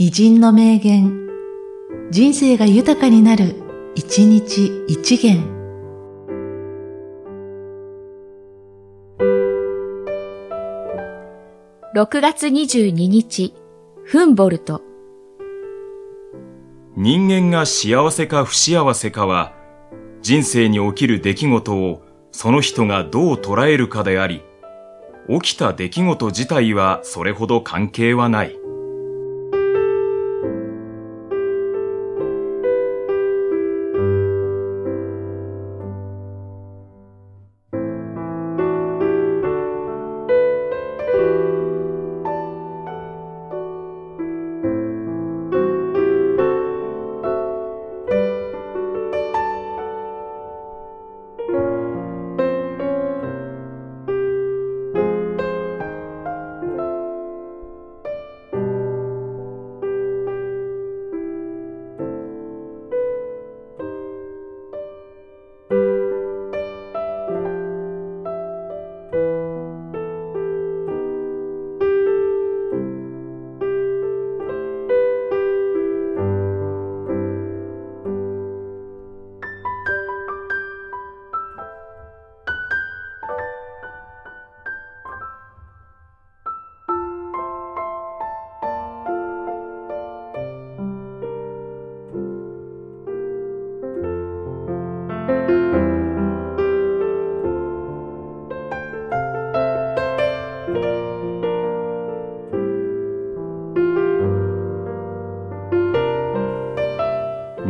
偉人の名言、人生が豊かになる、一日一元。6月22日、フンボルト。人間が幸せか不幸せかは、人生に起きる出来事をその人がどう捉えるかであり、起きた出来事自体はそれほど関係はない。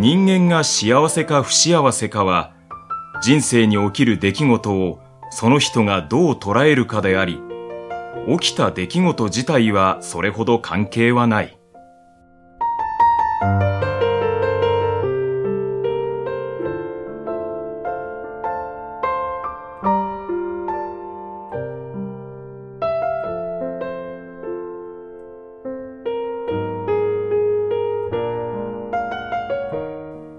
人間が幸せか不幸せかは、人生に起きる出来事をその人がどう捉えるかであり、起きた出来事自体はそれほど関係はない。